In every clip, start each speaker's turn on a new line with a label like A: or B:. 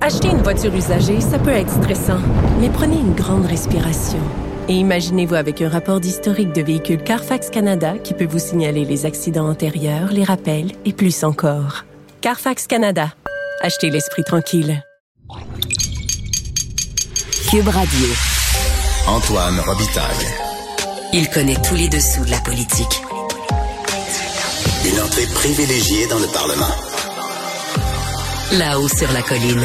A: Acheter une voiture usagée, ça peut être stressant, mais prenez une grande respiration. Et imaginez-vous avec un rapport d'historique de véhicule Carfax Canada qui peut vous signaler les accidents antérieurs, les rappels et plus encore. Carfax Canada. Achetez l'esprit tranquille.
B: Cube Radio.
C: Antoine Robitaille.
B: Il connaît tous les dessous de la politique.
C: Une entrée privilégiée dans le Parlement.
B: Là-haut sur la colline.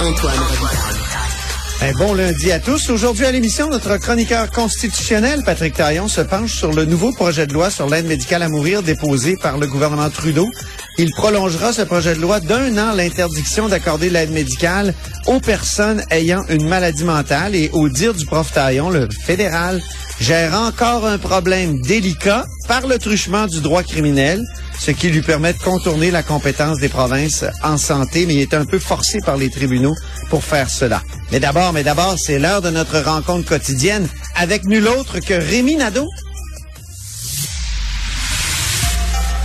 B: Antoine Robitaille.
D: Bon lundi à tous. Aujourd'hui à l'émission, notre chroniqueur constitutionnel, Patrick Taillon, se penche sur le nouveau projet de loi sur l'aide médicale à mourir déposé par le gouvernement Trudeau. Il prolongera ce projet de loi d'un an l'interdiction d'accorder l'aide médicale aux personnes ayant une maladie mentale et au dire du prof Taillon, le fédéral gère encore un problème délicat par le truchement du droit criminel, ce qui lui permet de contourner la compétence des provinces en santé, mais il est un peu forcé par les tribunaux pour faire cela. Mais d'abord, mais d'abord, c'est l'heure de notre rencontre quotidienne avec nul autre que Rémi Nadeau.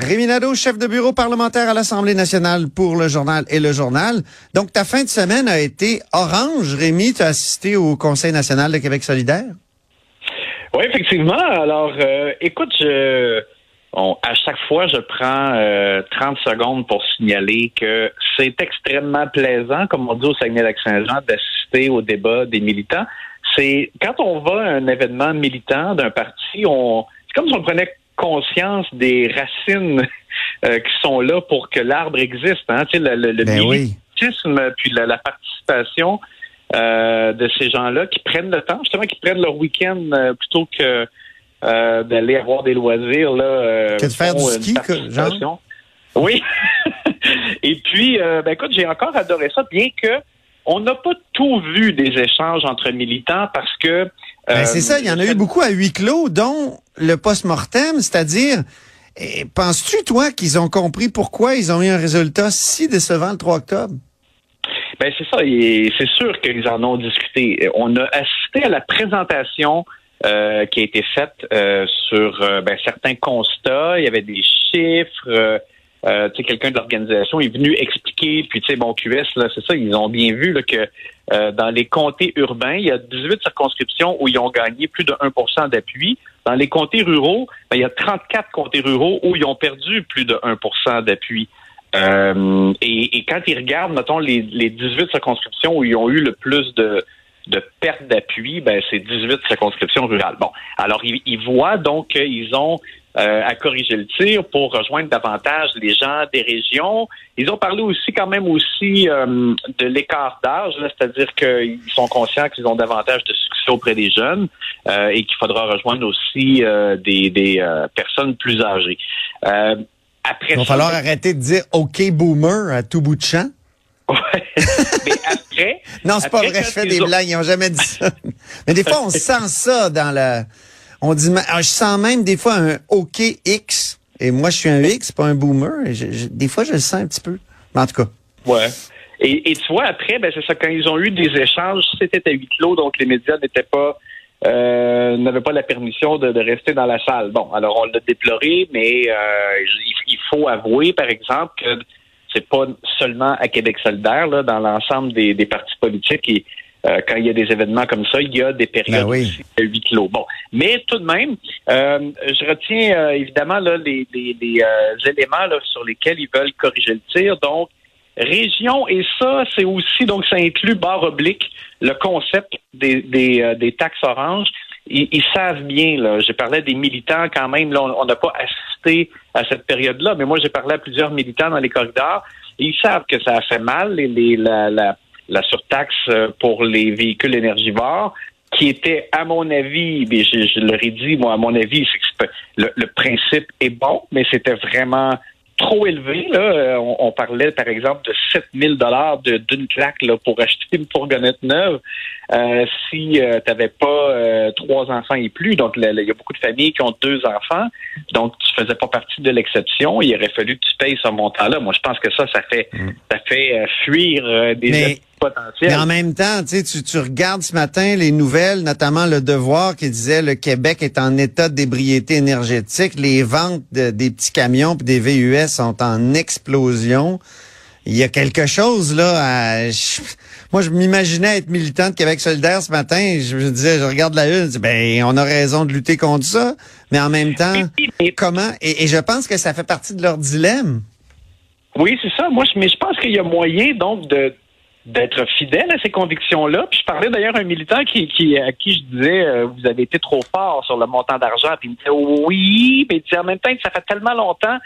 D: Rémi Nadeau, chef de bureau parlementaire à l'Assemblée nationale pour le journal et le journal. Donc, ta fin de semaine a été orange. Rémi, tu as assisté au Conseil national de Québec solidaire?
E: Oui, effectivement. Alors, euh, écoute, je, à chaque fois, je prends euh, 30 secondes pour signaler que c'est extrêmement plaisant, comme on dit au Saguenay-Lac-Saint-Jean, d'assister au débat des militants. C'est quand on va à un événement militant d'un parti, on c'est comme si on prenait conscience des racines euh, qui sont là pour que l'arbre existe. Hein? Tu sais, le, le, le
D: Ben oui.
E: puis la, la participation euh, de ces gens-là qui prennent le temps, justement, qui prennent leur week-end euh, plutôt que euh, d'aller avoir des loisirs. Là, euh,
D: Que de faire du ski, que-.
E: Oui. Et puis, euh, ben écoute, j'ai encore adoré ça, bien que on n'a pas tout vu des échanges entre militants parce que
D: Ben,
E: euh,
D: c'est ça, il y en a eu beaucoup à huis clos, dont le post-mortem, c'est-à-dire, eh, penses-tu, toi, qu'ils ont compris pourquoi ils ont eu un résultat si décevant le 3 octobre?
E: Ben c'est ça, et c'est sûr qu'ils en ont discuté. On a assisté à la présentation euh, qui a été faite euh, sur euh, ben, certains constats. Il y avait des chiffres. Euh, quelqu'un de l'organisation est venu expliquer. Puis, tu sais, bon, QS, là, c'est ça, ils ont bien vu là, que euh, dans les comtés urbains, il y a 18 circonscriptions où ils ont gagné plus de 1% d'appui. Dans les comtés ruraux, ben, il y a 34 comtés ruraux où ils ont perdu plus de 1% d'appui. Euh, et, et quand ils regardent, mettons, les, les 18 circonscriptions où ils ont eu le plus de, de pertes d'appui, ben, c'est 18 circonscriptions rurales. Bon, alors ils, ils voient donc qu'ils ont euh, à corriger le tir pour rejoindre davantage les gens des régions. Ils ont parlé aussi quand même aussi euh, de l'écart d'âge, c'est-à-dire qu'ils sont conscients qu'ils ont davantage de succès auprès des jeunes euh, et qu'il faudra rejoindre aussi euh, des, des euh, personnes plus âgées. Euh, après
D: Il va
E: ça,
D: falloir arrêter de dire OK boomer à tout bout de champ.
E: Ouais. Mais après,
D: Non, c'est pas vrai, je fais des blagues, ils ont jamais dit ça. Mais des fois, on sent ça dans la... On dit, ah, je sens même des fois un OK X. Et moi, je suis un X, pas un boomer. Des fois, je le sens un petit peu. Mais en tout cas.
E: Ouais. Et, tu vois, après, ben, c'est ça, quand ils ont eu des échanges, c'était à huis clos, donc les médias n'étaient pas euh, n'avaient pas la permission de, rester dans la salle. Bon, alors on l'a déploré, mais euh, il, il faut avouer, par exemple, que c'est pas seulement à Québec solidaire, là, dans l'ensemble des, des partis politiques, et euh, quand il y a des événements comme ça, il y a des périodes
D: Ben oui.
E: à huis clos. Bon, mais tout de même, euh, je retiens euh, évidemment là, les, les, les, euh, éléments là, sur lesquels ils veulent corriger le tir. Donc, région, et ça, c'est aussi, donc ça inclut barre oblique, le concept des, des, euh, des taxes oranges. Ils, ils, savent bien, là. J'ai parlé des militants quand même, là, on n'a pas assisté à cette période-là, mais moi j'ai parlé à plusieurs militants dans les corridors, et ils savent que ça a fait mal, les, les, la, la, la surtaxe euh, pour les véhicules énergivores qui était, à mon avis, mais je, je leur ai dit, moi, à mon avis, c'est que le, le principe est bon, mais c'était vraiment trop élevé. Là. Euh, on, on, parlait, par exemple, de 7 000 d'une claque là, pour acheter une fourgonnette neuve euh, si euh, tu n'avais pas euh, trois enfants et plus. Donc, il y a beaucoup de familles qui ont deux enfants. Donc, tu faisais pas partie de l'exception. Il aurait fallu que tu payes ce montant-là. Moi, je pense que ça, ça fait, mm. ça fait fuir des...
D: Mais... Mais en même temps, tu, tu regardes ce matin les nouvelles, notamment le Devoir qui disait le Québec est en état d'ébriété énergétique. Les ventes de, des petits camions et des VUS sont en explosion. Il y a quelque chose là. À, moi, je m'imaginais être militant de Québec solidaire ce matin. Je me disais, je regarde la une, je dis, ben, on a raison de lutter contre ça. Mais en même temps, comment et, et je pense que ça fait partie de leur dilemme.
E: Oui, c'est ça. Moi, je, mais je pense qu'il y a moyen donc de d'être fidèle à ces convictions-là. Puis je parlais d'ailleurs à un militant qui, qui, à qui je disais euh, vous avez été trop fort sur le montant d'argent. Puis il me disait oui, mais il disait en même temps ça fait tellement longtemps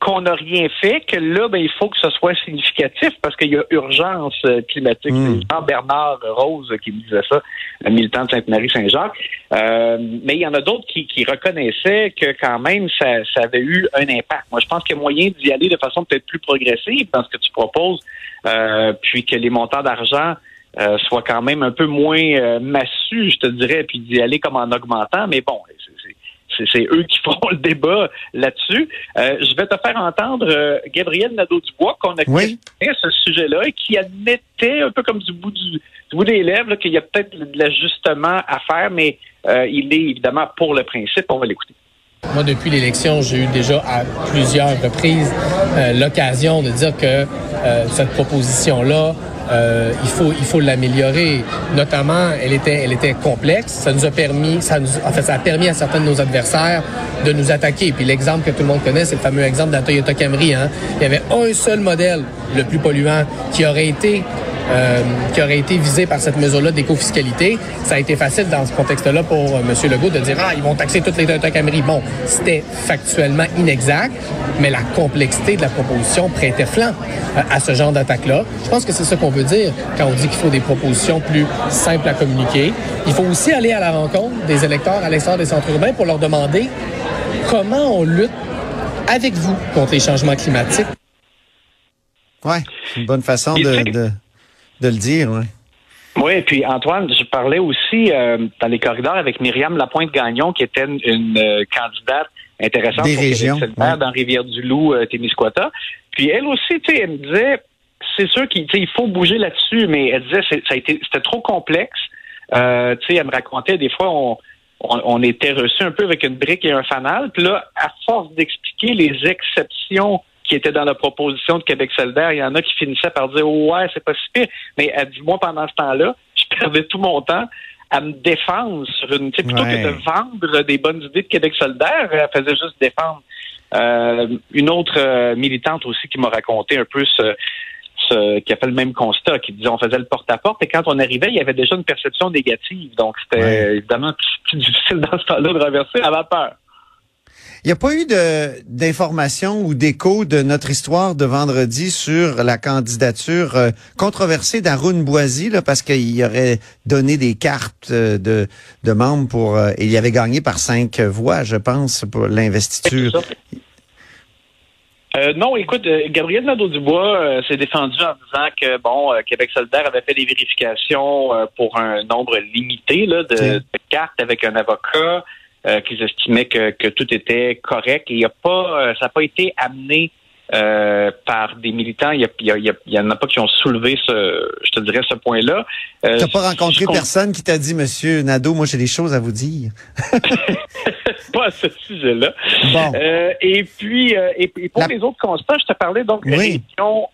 E: qu'on n'a rien fait que là, ben, il faut que ce soit significatif parce qu'il y a urgence euh, climatique. Mm. C'est Jean-Bernard Rose qui me disait ça, militant de Sainte-Marie-Saint-Jacques. Euh, mais il y en a d'autres qui, qui, reconnaissaient que quand même, ça, ça, avait eu un impact. Moi, je pense qu'il y a moyen d'y aller de façon peut-être plus progressive dans ce que tu proposes, euh, puis que les montants d'argent euh, soient quand même un peu moins euh, massus, je te dirais, puis d'y aller comme en augmentant. Mais bon, c'est eux qui feront le débat là-dessus. Euh, je vais te faire entendre euh, Gabriel Nadeau-Dubois, qu'on a oui. ce sujet-là et qui admettait un peu comme du bout du, du bout des lèvres qu'il y a peut-être de l'ajustement à faire, mais euh, il est évidemment pour le principe. On va l'écouter.
F: Moi, depuis l'élection, j'ai eu déjà à plusieurs reprises euh, l'occasion de dire que euh, cette proposition-là euh, il faut il faut l'améliorer. Notamment, elle était elle était complexe. Ça nous a permis, ça nous, en fait, ça a permis à certains de nos adversaires de nous attaquer. Puis l'exemple que tout le monde connaît, c'est le fameux exemple de la Toyota Camry. Hein. Il y avait un seul modèle, le plus polluant, qui aurait été euh, qui aurait été visé par cette mesure-là d'éco-fiscalité. Ça a été facile dans ce contexte-là pour euh, M. Legault de dire ah ils vont taxer toutes les Toyota Camry. Bon, c'était factuellement inexact, mais la complexité de la proposition prêtait flanc euh, à ce genre d'attaque-là. Je pense que c'est ça qu'on veut dire quand on dit qu'il faut des propositions plus simples à communiquer. Il faut aussi aller à la rencontre des électeurs à l'extérieur des centres urbains pour leur demander comment on lutte avec vous contre les changements climatiques.
D: Oui, c'est une bonne façon de, de, de le dire, oui.
E: Oui, et puis Antoine, je parlais aussi euh, dans les corridors avec Myriam Lapointe-Gagnon, qui était une, une euh, candidate intéressante
D: Des pour régions,
E: ouais. dans Rivière-du-Loup, euh, Témiscouata. Puis elle aussi, tu sais, elle me disait, c'est sûr qu'il il faut bouger là-dessus, mais elle disait ça a été c'était trop complexe. Euh, tu sais, elle me racontait des fois on, on, on était reçu un peu avec une brique et un fanal. Puis là, à force d'expliquer les exceptions qui étaient dans la proposition de Québec solidaire, il y en a qui finissaient par dire ouais, c'est pas si pire. Mais elle dit moi pendant ce temps-là, je perdais tout mon temps à me défendre sur une plutôt ouais. que de vendre des bonnes idées de Québec solidaire, elle faisait juste défendre. Euh, une autre euh, militante aussi qui m'a raconté un peu ce, ce, qui a fait le même constat, qui disait on faisait le porte-à-porte et quand on arrivait, il y avait déjà une perception négative. Donc c'était ouais. évidemment difficile dans ce temps-là de traverser à la peur.
D: Il n'y a pas eu d'informations ou d'écho de notre histoire de vendredi sur la candidature euh, controversée d'Arun Boisy, là, parce qu'il aurait donné des cartes euh, de, de membres pour... Euh, et il avait gagné par cinq voix, je pense, pour l'investiture.
E: Euh, non, écoute, euh, Gabriel Nadeau-Dubois euh, s'est défendu en disant que bon, Québec solidaire avait fait des vérifications pour un nombre limité là, de, de cartes avec un avocat, euh, qu'ils estimaient que, que, tout était correct. Et il y a pas, euh, ça n'a pas été amené euh, par des militants. Il y, a, il, y en a pas qui ont soulevé ce, je te dirais, ce point-là.
D: Euh, tu n'as pas rencontré personne qui t'a dit, Monsieur Nadeau, moi j'ai des choses à vous dire.
E: pas à ce sujet-là. Bon. Euh, et puis, euh, et, et, pour La... les autres constats, je te parlais donc de oui.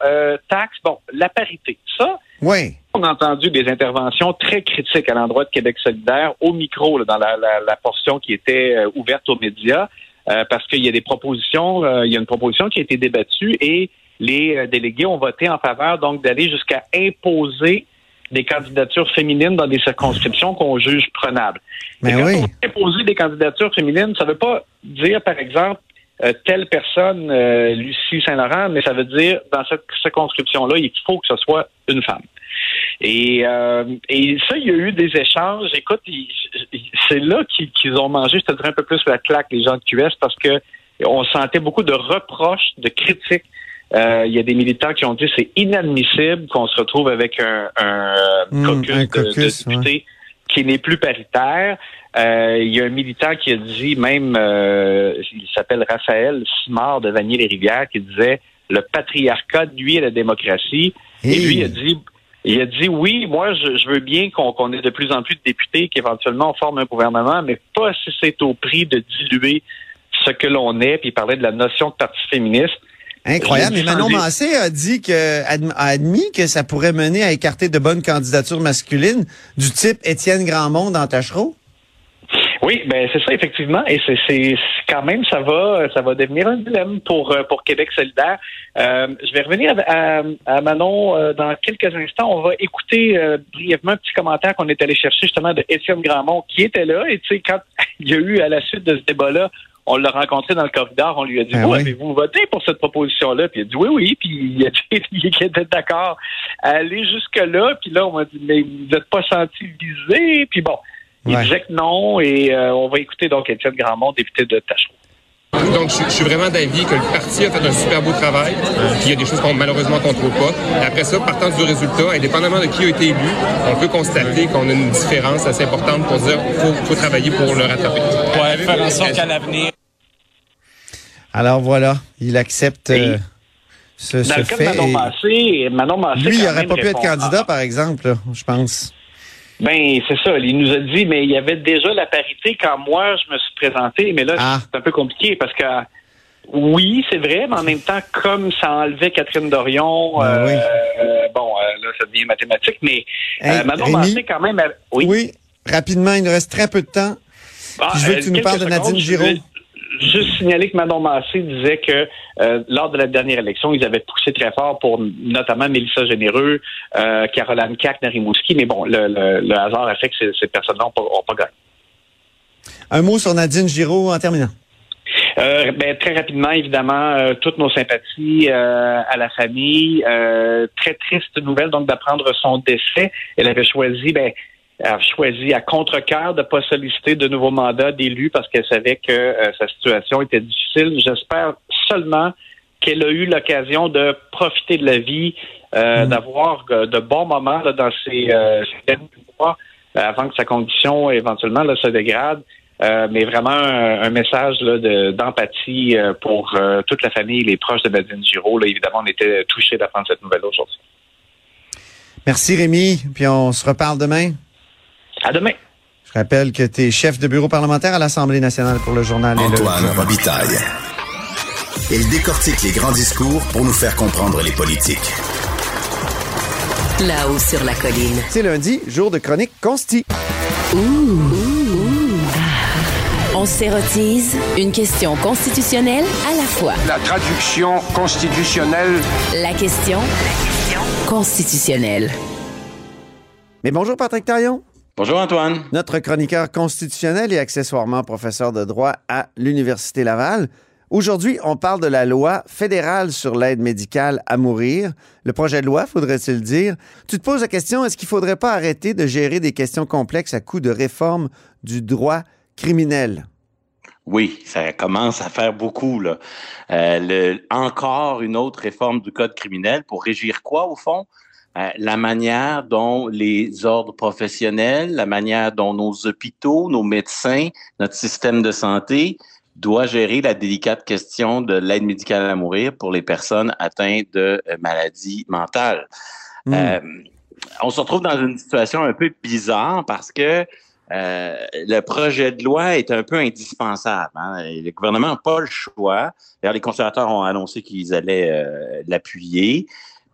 E: euh, taxes. Bon, la parité. Ça,
D: oui.
E: On a entendu des interventions très critiques à l'endroit de Québec solidaire au micro, là, dans la, la, la, portion qui était euh, ouverte aux médias, euh, parce qu'il y a des propositions, euh, il y a une proposition qui a été débattue et les délégués ont voté en faveur donc d'aller jusqu'à imposer des candidatures féminines dans des circonscriptions qu'on juge prenables.
D: Mais
E: Et
D: oui.
E: imposer des candidatures féminines, ça ne veut pas dire, par exemple, euh, telle personne, euh, Lucie Saint-Laurent, mais ça veut dire, dans cette circonscription-là, il faut que ce soit une femme. Et, euh, et ça, il y a eu des échanges. Écoute, c'est là qu'ils ont mangé, je te dirais un peu plus la claque, les gens de QS, parce que on sentait beaucoup de reproches, de critiques. Euh, il y a des militants qui ont dit c'est inadmissible qu'on se retrouve avec un, un,
D: Hmm,
E: caucus,
D: un
E: de-
D: caucus,
E: de, députés qui n'est plus paritaire. Euh, il y a un militant qui a dit même, euh, il s'appelle Raphaël Simard de Vanier-les-Rivières, qui disait le patriarcat nuit à la démocratie. Et lui il a dit, il a dit oui, moi je, je veux bien qu'on ait de plus en plus de députés, qu'éventuellement on forme un gouvernement, mais pas si c'est au prix de diluer ce que l'on est. Puis il parlait de la notion de parti féministe.
D: Incroyable. Mais Manon Massé a dit que a admis que ça pourrait mener à écarter de bonnes candidatures masculines du type Étienne Grandmont dans Tachereau.
E: Oui, ben c'est ça effectivement, et c'est quand même ça va ça va devenir un dilemme pour euh, pour Québec solidaire. Euh, je vais revenir à, à- à Manon euh, dans quelques instants. On va écouter euh, brièvement un petit commentaire qu'on est allé chercher justement de Étienne Grandmont qui était là. Et tu sais quand il y a eu à la suite de ce débat-là, on l'a rencontré dans le corridor, on lui a dit
D: Ah
E: vous
D: oui?
E: avez-vous voté pour cette proposition-là? Puis il a dit oui oui, puis il a dit il était d'accord à aller jusque là. Puis là on m'a dit mais vous n'êtes pas senti visé. Puis bon. Il
D: Ouais.
E: disait que non, et euh, on va écouter donc Étienne Grandmont, député de Tachereau.
G: Donc, je, je suis vraiment d'avis que le parti a fait un super beau travail, puis il y a des choses qu'on malheureusement qu'on trouve pas. Et après ça, partant du résultat, indépendamment de qui a été élu, on peut constater qu'on a une différence assez importante pour dire qu'il faut, faut travailler pour le rattraper.
H: Ouais, faire en sorte qu'à l'avenir.
D: Alors voilà, il accepte euh, ce,
E: Dans
D: ce
E: le cas de
D: fait.
E: Manon Massé, Manon Massé...
D: lui, il n'aurait pas pu être candidat, par exemple, là, je pense.
E: Ben, c'est ça. Il nous a dit, mais il y avait déjà la parité quand moi, je me suis présenté. Mais là,
D: Ah.
E: c'est un peu compliqué parce que, oui, c'est vrai, mais en même temps, comme ça enlevait Catherine Dorion,
D: Ben
E: euh,
D: oui.
E: euh, bon, euh, là, ça devient mathématique, mais
D: Hey,
E: Manon quand même... a- Oui.
D: Oui, rapidement, il nous reste très peu de temps.
E: Ah,
D: je veux que tu nous parles de Nadine Giraud.
E: Juste signaler que Manon Massé disait que euh, lors de la dernière élection, ils avaient poussé très fort pour notamment Mélissa Généreux, euh, Caroline Cac, Narimouski, mais bon, le, le- le hasard a fait que ces, ces personnes-là n'ont pas, gagné.
D: Un mot sur Nadine Giraud en terminant.
E: Euh, ben, très rapidement, évidemment, toutes nos sympathies à la famille. Très triste nouvelle, donc, d'apprendre son décès. Elle avait choisi, ben, a choisi à contre-cœur de pas solliciter de nouveaux mandats d'élus parce qu'elle savait que euh, sa situation était difficile. J'espère seulement qu'elle a eu l'occasion de profiter de la vie, euh, d'avoir euh, de bons moments là, dans ses, ses derniers mois avant que sa condition éventuellement là, se dégrade. Euh, mais vraiment un, un message de- d'empathie euh, pour euh, toute la famille, les proches de Nadine Giraud. Là, évidemment, on était touchés d'apprendre cette nouvelle aujourd'hui.
D: Merci Rémi, puis on se reparle demain.
E: À demain.
D: Je rappelle que tu es chef de bureau parlementaire à l'Assemblée nationale pour le journal. et le
C: Antoine. Robitaille. Il décortique les grands discours pour nous faire comprendre les politiques.
B: Là-haut sur la colline.
D: C'est lundi, jour de chronique consti.
B: On s'érotise une question constitutionnelle à la fois.
I: La traduction constitutionnelle.
B: La question constitutionnelle.
D: Mais bonjour Patrick Taillon.
J: Bonjour Antoine.
D: Notre chroniqueur constitutionnel et accessoirement professeur de droit à l'Université Laval. Aujourd'hui, on parle de la loi fédérale sur l'aide médicale à mourir. Le projet de loi, faudrait-il dire? Tu te poses la question, est-ce qu'il faudrait pas arrêter de gérer des questions complexes à coup de réforme du droit criminel?
J: Oui, ça commence à faire beaucoup. Là. Euh, le- encore une autre réforme du Code criminel pour régir quoi, au fond? Euh, la manière dont les ordres professionnels, la manière dont nos hôpitaux, nos médecins, notre système de santé doit gérer la délicate question de l'aide médicale à mourir pour les personnes atteintes de euh, maladies mentales.
D: Hmm.
J: Euh, on se retrouve dans une situation un peu bizarre parce que euh, le projet de loi est un peu indispensable. hein. Le gouvernement n'a pas le choix. D'ailleurs, les conservateurs ont annoncé qu'ils allaient euh, l'appuyer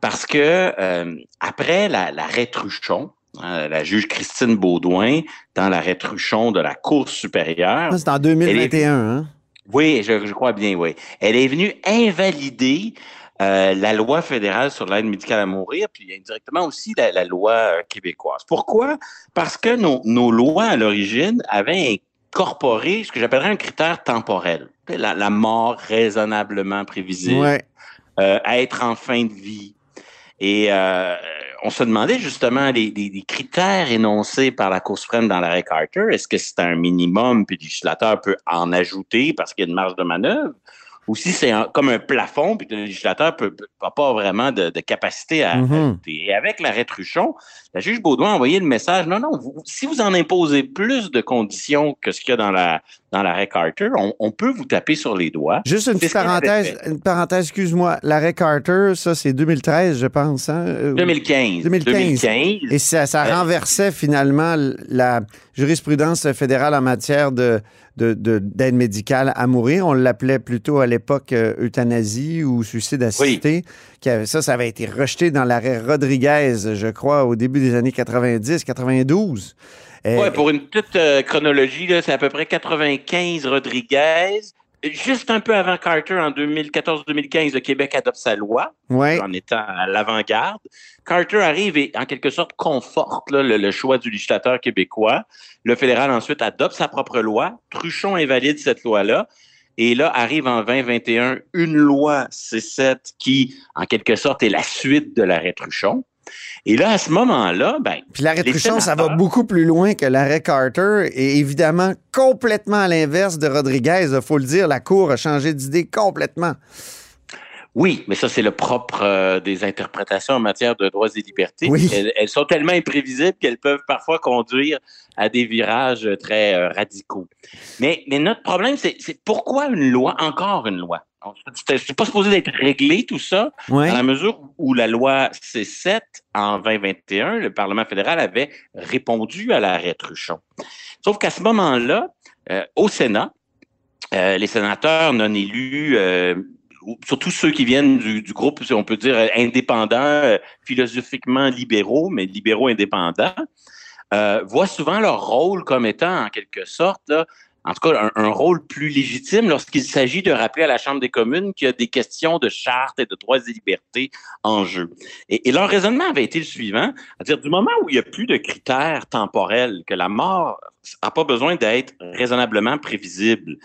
J: parce que euh, après la, l'arrêt Truchon, hein, la juge Christine Baudouin, dans l'arrêt Truchon de la Cour supérieure,
D: C'est en 2021. Hein?
J: oui, je, je crois bien, oui. Elle est venue invalider euh, la loi fédérale sur l'aide médicale à mourir, puis indirectement aussi la, la loi euh, québécoise. Pourquoi? Parce que nos, nos lois à l'origine avaient incorporé ce que j'appellerais un critère temporel. La, la mort raisonnablement prévisible,
D: Ouais.
J: euh, être en fin de vie. Et euh, on se demandait justement les, critères énoncés par la Cour suprême dans l'arrêt Carter. Est-ce que c'est un minimum, puis le législateur peut en ajouter parce qu'il y a une marge de manœuvre? Ou si c'est comme un plafond, puis que le législateur peut, peut- n'a pas vraiment de, de capacité à ajouter. Et avec l'arrêt Truchon, la juge Baudouin a envoyé le message, non, non, vous- si vous en imposez plus de conditions que ce qu'il y a dans la dans l'arrêt Carter, on, on peut vous taper sur les doigts.
D: Juste une petite parenthèse, une parenthèse, excuse-moi. L'arrêt Carter, ça, c'est 2013, je pense. Hein? Euh,
J: 2015.
D: 2015. Et ça, ça
J: Euh,
D: renversait finalement la jurisprudence fédérale en matière de, de- de- d'aide médicale à mourir. On l'appelait plutôt à l'époque euh, euthanasie ou suicide assisté. Avait- ça, ça avait été rejeté dans l'arrêt Rodriguez, je crois, au début des années 90, 92. Et-
J: Ouais, pour une petite euh, chronologie, là, c'est à peu près 95 Rodriguez. Juste un peu avant Carter, en 2014-2015, le Québec adopte sa loi,
D: Ouais.
J: en étant à l'avant-garde. Carter arrive et, en quelque sorte, conforte là, le, le choix du législateur québécois. Le fédéral, ensuite, adopte sa propre loi. Truchon invalide cette loi-là. Et là, arrive en 2021 une loi C7 qui, en quelque sorte, est la suite de l'arrêt Truchon. Et là, à ce moment-là, ben,
D: Puis l'arrêt Truchon, ça va beaucoup plus loin que l'arrêt Carter et évidemment complètement à l'inverse de Rodriguez. Il faut le dire, la Cour a changé d'idée complètement.
J: Oui, mais ça, c'est le propre euh, des interprétations en matière de droits et libertés.
D: Oui.
J: Elles, elles sont tellement imprévisibles qu'elles peuvent parfois conduire à des virages très euh, radicaux. Mais, mais notre problème, c'est pourquoi une loi, encore une loi? C'était- C'est pas supposé d'être réglé, tout ça,
D: Ouais.
J: dans la mesure où la loi C7, en 2021, le Parlement fédéral avait répondu à l'arrêt Truchon. Sauf qu'à ce moment-là, euh, au Sénat, euh, les sénateurs non élus, euh, ou- surtout ceux qui viennent du, du groupe, si on peut dire, indépendant, euh, philosophiquement libéraux, mais libéraux indépendants, voient souvent leur rôle comme étant, en quelque sorte, là, en tout cas, un, un rôle plus légitime lorsqu'il s'agit de rappeler à la Chambre des communes qu'il y a des questions de charte et de droits et libertés en jeu. Et, et leur raisonnement avait été le suivant, c'est-à-dire du moment où il n'y a plus de critères temporels, que la mort n'a pas besoin d'être raisonnablement prévisible,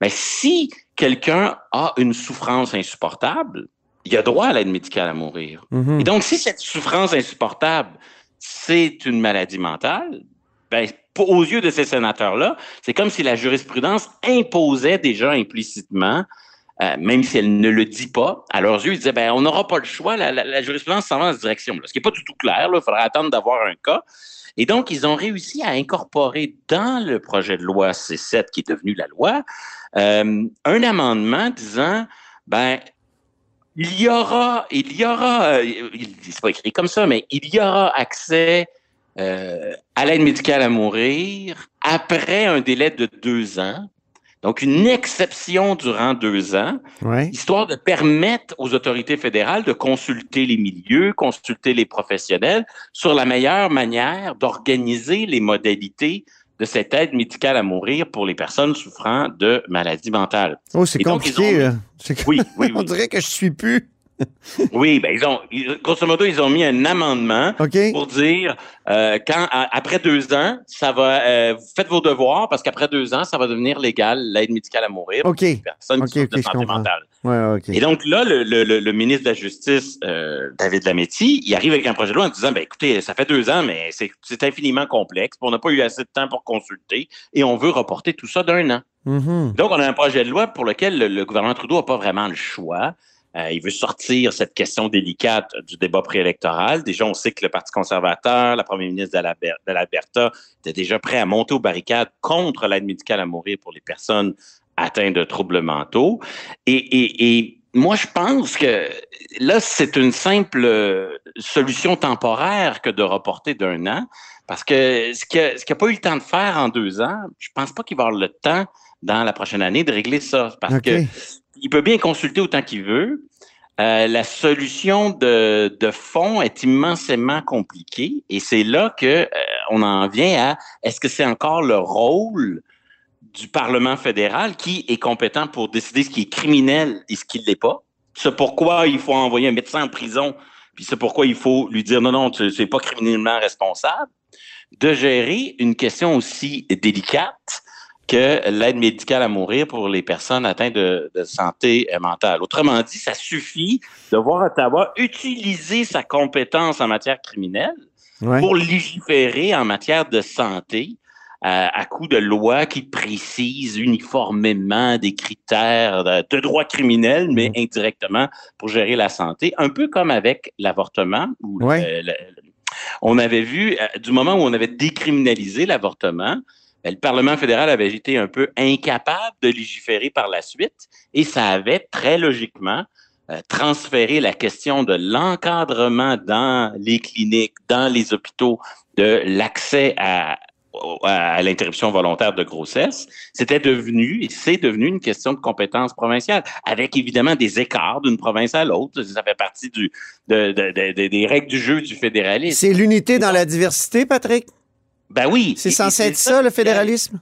J: mais si quelqu'un a une souffrance insupportable, il a droit à l'aide médicale à mourir.
D: Mhm.
J: Et donc, si cette souffrance insupportable, c'est une maladie mentale, ben, aux yeux de ces sénateurs-là, c'est comme si la jurisprudence imposait déjà implicitement, euh, même si elle ne le dit pas, à leurs yeux, ils disaient, ben, on n'aura pas le choix, la, jurisprudence s'en va dans cette direction. Ce qui n'est pas du tout clair, il faudra attendre d'avoir un cas. Et donc, ils ont réussi à incorporer dans le projet de loi C7, qui est devenu la loi, euh, un amendement disant, ben, il y aura, il y aura, euh, c'est pas écrit comme ça, mais il y aura accès euh, à l'aide médicale à mourir après un délai de deux ans. Donc, une exception durant deux ans,
D: Ouais.
J: histoire de permettre aux autorités fédérales de consulter les milieux, consulter les professionnels sur la meilleure manière d'organiser les modalités de cette aide médicale à mourir pour les personnes souffrant de maladies mentales.
D: Oh, c'est compliqué.
J: ont-
D: là. C'est-
J: Oui, oui,
D: On
J: oui.
D: dirait que je suis plus.
J: Oui, ben ils ont, grosso modo, ils ont mis un amendement pour dire euh, quand à- après deux ans, ça va, euh, vous faites vos devoirs parce qu'après deux ans, ça va devenir légal l'aide médicale à mourir
D: OK.
J: pour les personnes qui de santé mentale.
D: Ouais.
J: Et donc là, le, le- le- le ministre de la Justice, euh, David Lametti, il arrive avec un projet de loi en disant, ben écoutez, ça fait deux ans, mais c'est infiniment complexe, on n'a pas eu assez de temps pour consulter, et on veut reporter tout ça d'un an.
D: Mhm.
J: Donc, on a un projet de loi pour lequel le, le gouvernement Trudeau n'a pas vraiment le choix. Euh, il veut sortir cette question délicate du débat préélectoral. Déjà, on sait que le Parti conservateur, la première ministre de l'Alber- de l'Alberta, était déjà prêt à monter aux barricades contre l'aide médicale à mourir pour les personnes atteintes de troubles mentaux. Et, et, et moi, je pense que là, c'est une simple solution temporaire que de reporter d'un an. Parce que ce qu'il n'a a pas eu le temps de faire en deux ans, je pense pas qu'il va avoir le temps dans la prochaine année de régler ça. Parce que il peut bien consulter autant qu'il veut. Euh, la solution de, de fond est immensément compliquée et c'est là que euh, on en vient à est-ce que c'est encore le rôle du Parlement fédéral qui est compétent pour décider ce qui est criminel et ce qui ne l'est pas? C'est pourquoi il faut envoyer un médecin en prison, puis c'est pourquoi il faut lui dire non, non, tu n'es pas criminellement responsable, de gérer une question aussi délicate que l'aide médicale à mourir pour les personnes atteintes de, santé mentale. Autrement dit, ça suffit de voir Ottawa utiliser sa compétence en matière criminelle pour légiférer en matière de santé à, coup de lois qui précisent uniformément des critères de, droit criminel, mais indirectement pour gérer la santé, un peu comme avec l'avortement. on avait vu, euh, du moment où on avait décriminalisé l'avortement, ben, le Parlement fédéral avait été un peu incapable de légiférer par la suite et ça avait très logiquement euh, transféré la question de l'encadrement dans les cliniques, dans les hôpitaux, de l'accès à, à l'interruption volontaire de grossesse, c'était devenu, et c'est devenu une question de compétence provinciale, avec évidemment des écarts d'une province à l'autre. Ça fait partie du, de, de, des règles du jeu du fédéralisme.
D: C'est l'unité dans la diversité, Patrick?
J: Ben oui.
D: C'est censé être ça, le fédéralisme?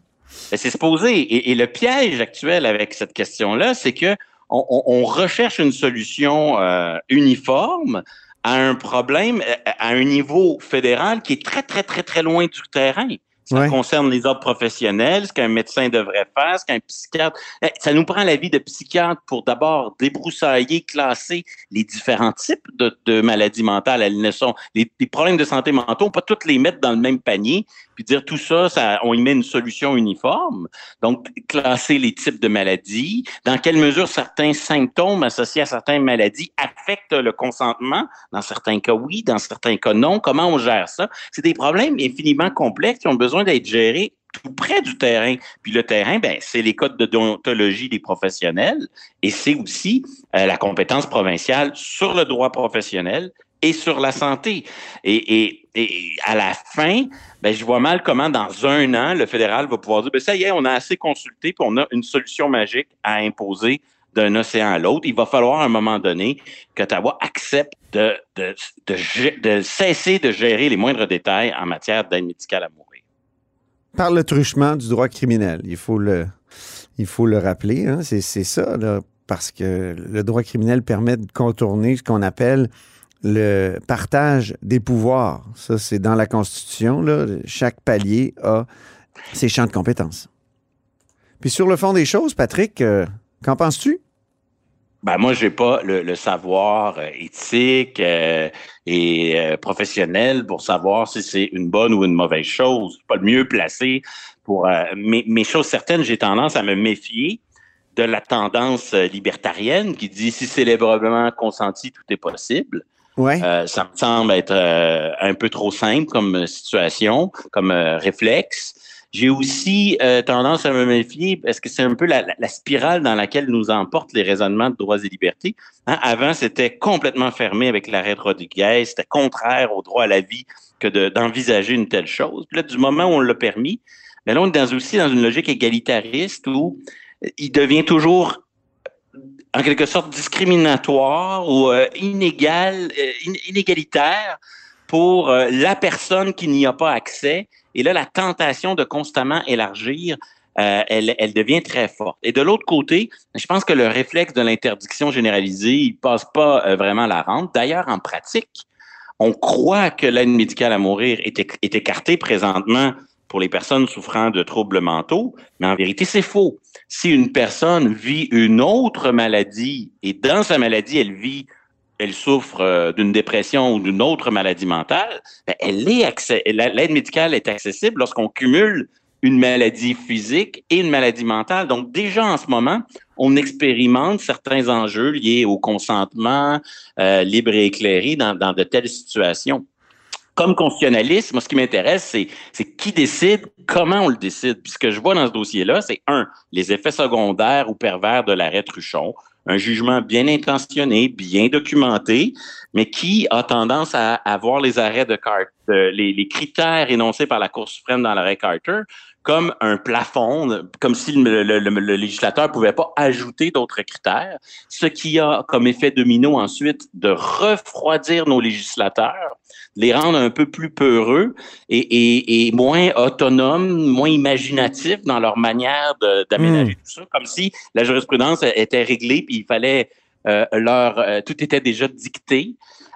J: Ben, c'est supposé. Et, et, le piège actuel avec cette question-là, c'est que on, on, recherche une solution euh, uniforme à un problème à un niveau fédéral qui est très, très, très, très loin du terrain. Ça concerne les ordres professionnels, ce qu'un médecin devrait faire, ce qu'un psychiatre. Eh, ça nous prend l'avis de psychiatre pour d'abord débroussailler, classer les différents types de, maladies mentales. Elles ne sont les, problèmes de santé mentale, on peut pas tous les mettre dans le même panier, puis dire tout ça, ça, on y met une solution uniforme. Donc, classer les types de maladies, dans quelle mesure certains symptômes associés à certaines maladies affectent le consentement? Dans certains cas, oui, dans certains cas, non. Comment on gère ça? C'est des problèmes infiniment complexes qui ont besoin d'être gérés tout près du terrain. Puis le terrain, ben, c'est les codes de déontologie des professionnels et c'est aussi euh, la compétence provinciale sur le droit professionnel et sur la santé. Et, et, et à la fin, ben, je vois mal comment dans un an, le fédéral va pouvoir dire, ben, ça y est, on a assez consulté, puis on a une solution magique à imposer d'un océan à l'autre. Il va falloir à un moment donné qu'Ottawa accepte de, cesser de gérer les moindres détails en matière d'aide médicale à mourir.
D: Par le truchement du droit criminel, il faut le, il faut le rappeler, hein, c'est ça, là, parce que le droit criminel permet de contourner ce qu'on appelle le partage des pouvoirs. Ça, c'est dans la Constitution. Là. Chaque palier a ses champs de compétences. Puis sur le fond des choses, Patrick, euh, qu'en penses-tu?
J: Ben moi, j'ai pas le, savoir euh, éthique euh, et professionnel pour savoir si c'est une bonne ou une mauvaise chose. Je suis pas le mieux placé pour. mais, mais chose certaine, j'ai tendance à me méfier de la tendance libertarienne qui dit si c'est librement consenti, tout est possible.
D: Ouais.
J: Euh, ça me semble être euh, un peu trop simple comme situation, comme euh, réflexe. J'ai aussi tendance à me méfier parce que c'est un peu la, la, spirale dans laquelle nous emportent les raisonnements de droits et libertés? Hein, avant, c'était complètement fermé avec l'arrêt de Rodriguez, c'était contraire au droit à la vie que d'envisager une telle chose. Puis là, du moment où on l'a permis, mais là, on est dans, aussi dans une logique égalitariste où il devient toujours en quelque sorte discriminatoire ou euh, inégal, euh, inégalitaire pour euh, la personne qui n'y a pas accès. Et là, la tentation de constamment élargir, elle, elle, devient très forte. Et de l'autre côté, je pense que le réflexe de l'interdiction généralisée, il passe pas vraiment la rente. D'ailleurs, en pratique, on croit que l'aide médicale à mourir est, est écartée présentement pour les personnes souffrant de troubles mentaux, mais en vérité, c'est faux. Si une personne vit une autre maladie et dans sa maladie, elle vit, elle souffre euh, d'une dépression ou d'une autre maladie mentale, ben, elle est l'aide médicale est accessible lorsqu'on cumule une maladie physique et une maladie mentale. Donc déjà en ce moment, on expérimente certains enjeux liés au consentement euh, libre et éclairé dans de telles situations comme constitutionnaliste, moi, ce qui m'intéresse, c'est, qui décide, comment on le décide. Puis ce que je vois dans ce dossier-là, c'est un, les effets secondaires ou pervers de l'arrêt Truchon, un jugement bien intentionné, bien documenté, mais qui a tendance à avoir les arrêts de Carter, les, les critères énoncés par la Cour suprême dans l'arrêt Carter comme un plafond, comme si le, le, le législateur pouvait pas ajouter d'autres critères, ce qui a comme effet domino ensuite de refroidir nos législateurs, les rendre un peu plus peureux et, et, et moins autonomes, moins imaginatifs dans leur manière d'aménager hmm. tout ça, comme si la jurisprudence était réglée puis il fallait euh, leur, euh, tout était déjà dicté.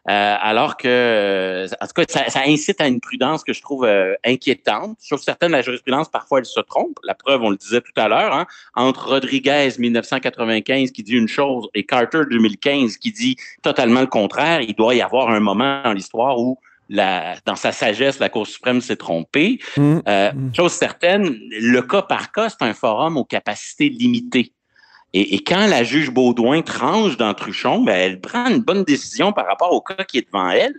J: Euh, alors que, en tout cas, ça, ça, incite à une prudence que je trouve euh, inquiétante. Je trouve certaine, la jurisprudence, parfois, elle se trompe. La preuve, on le disait tout à l'heure, hein, entre Rodriguez, 1995, qui dit une chose, et Carter, 2015, qui dit totalement le contraire, il doit y avoir un moment dans l'histoire où la, dans sa sagesse, la Cour suprême s'est trompée. Mmh. Euh, chose certaine, le cas par cas, c'est un forum aux capacités limitées. Et, quand la juge Baudouin tranche dans Truchon, ben, elle prend une bonne décision par rapport au cas qui est devant elle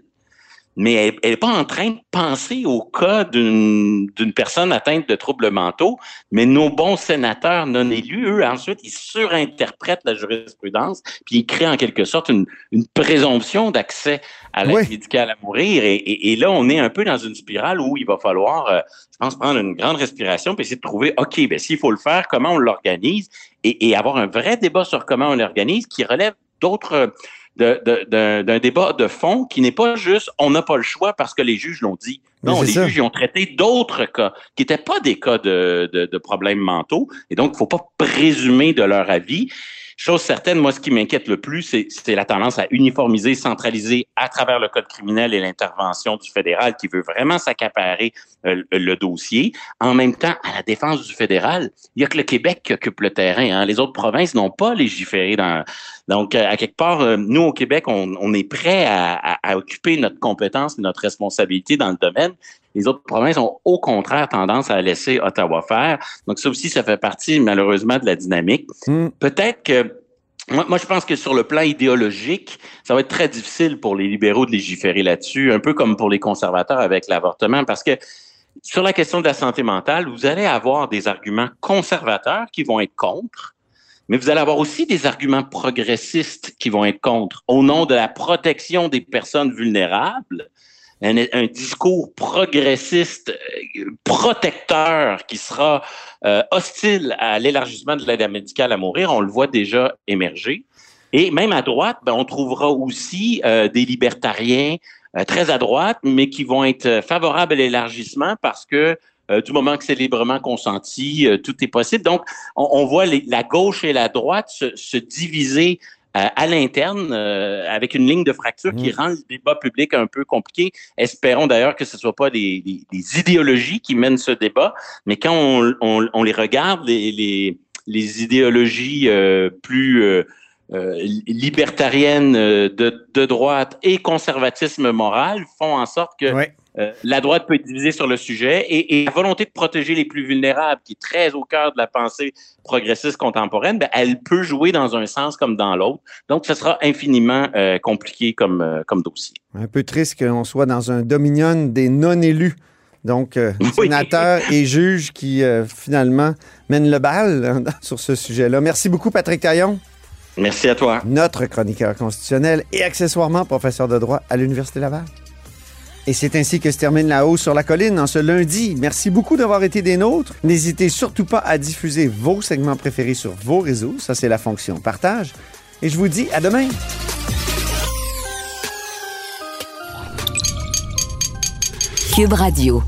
J: mais elle n'est pas en train de penser au cas d'une personne atteinte de troubles mentaux, mais nos bons sénateurs non élus, eux, ensuite, ils surinterprètent la jurisprudence, puis ils créent en quelque sorte une, une présomption d'accès à l'aide oui. médicale à mourir. Et, et, et, là, on est un peu dans une spirale où il va falloir, euh, je pense, prendre une grande respiration, puis essayer de trouver, OK, ben s'il faut le faire, comment on l'organise, et, et avoir un vrai débat sur comment on l'organise qui relève d'autres d'un débat de fond qui n'est pas juste on n'a pas le choix parce que les juges l'ont dit. Non, les ça. juges ont traité d'autres cas qui n'étaient pas des cas de, de, de, problèmes mentaux. Et donc, il ne faut pas présumer de leur avis. Chose certaine, moi, ce qui m'inquiète le plus, c'est la tendance à uniformiser, centraliser à travers le code criminel et l'intervention du fédéral qui veut vraiment s'accaparer euh, le dossier. En même temps, à la défense du fédéral, il y a que le Québec qui occupe le terrain. Hein. Les autres provinces n'ont pas légiféré dans. Donc, à quelque part, euh, nous, au Québec, on, on est prêt à, à, à, occuper notre compétence et notre responsabilité dans le domaine. Les autres provinces ont au contraire tendance à laisser Ottawa faire. Donc ça aussi, ça fait partie malheureusement de la dynamique. Mm. Peut-être que moi, moi, je pense que sur le plan idéologique, ça va être très difficile pour les libéraux de légiférer là-dessus, un peu comme pour les conservateurs avec l'avortement, parce que sur la question de la santé mentale, vous allez avoir des arguments conservateurs qui vont être contre, mais vous allez avoir aussi des arguments progressistes qui vont être contre, au nom de la protection des personnes vulnérables un, un discours progressiste, euh, protecteur, qui sera euh, hostile à l'élargissement de l'aide médicale à mourir. On le voit déjà émerger. Et même à droite, ben, on trouvera aussi euh, des libertariens euh, très à droite, mais qui vont être favorables à l'élargissement parce que euh, du moment que c'est librement consenti, tout est possible. Donc, on, on voit les, la gauche et la droite se, se diviser à l'interne euh, avec une ligne de fracture qui mmh. rend le débat public un peu compliqué. Espérons d'ailleurs que ce ne soit pas des, des, des, idéologies qui mènent ce débat, mais quand on, on, on les regarde, les, les, les idéologies euh, plus euh, euh libertariennes euh, de, de, droite et conservatisme moral font en sorte que ouais. Euh, la droite peut être divisée sur le sujet et, et, la volonté de protéger les plus vulnérables, qui est très au cœur de la pensée progressiste contemporaine, ben, elle peut jouer dans un sens comme dans l'autre. Donc, ce sera infiniment compliqué comme, comme dossier.
D: Un peu triste qu'on soit dans un dominion des non-élus. Donc, euh, oui. sénateurs et juges qui, euh, finalement, mènent le bal hein, sur ce sujet-là. Merci beaucoup, Patrick Taillon.
J: Merci à toi.
D: Notre chroniqueur constitutionnel et accessoirement professeur de droit à l'Université Laval. Et c'est ainsi que se termine la hausse sur la colline en ce lundi. Merci beaucoup d'avoir été des nôtres. N'hésitez surtout pas à diffuser vos segments préférés sur vos réseaux. Ça, c'est la fonction partage. Et je vous dis à demain.
B: Cube Radio.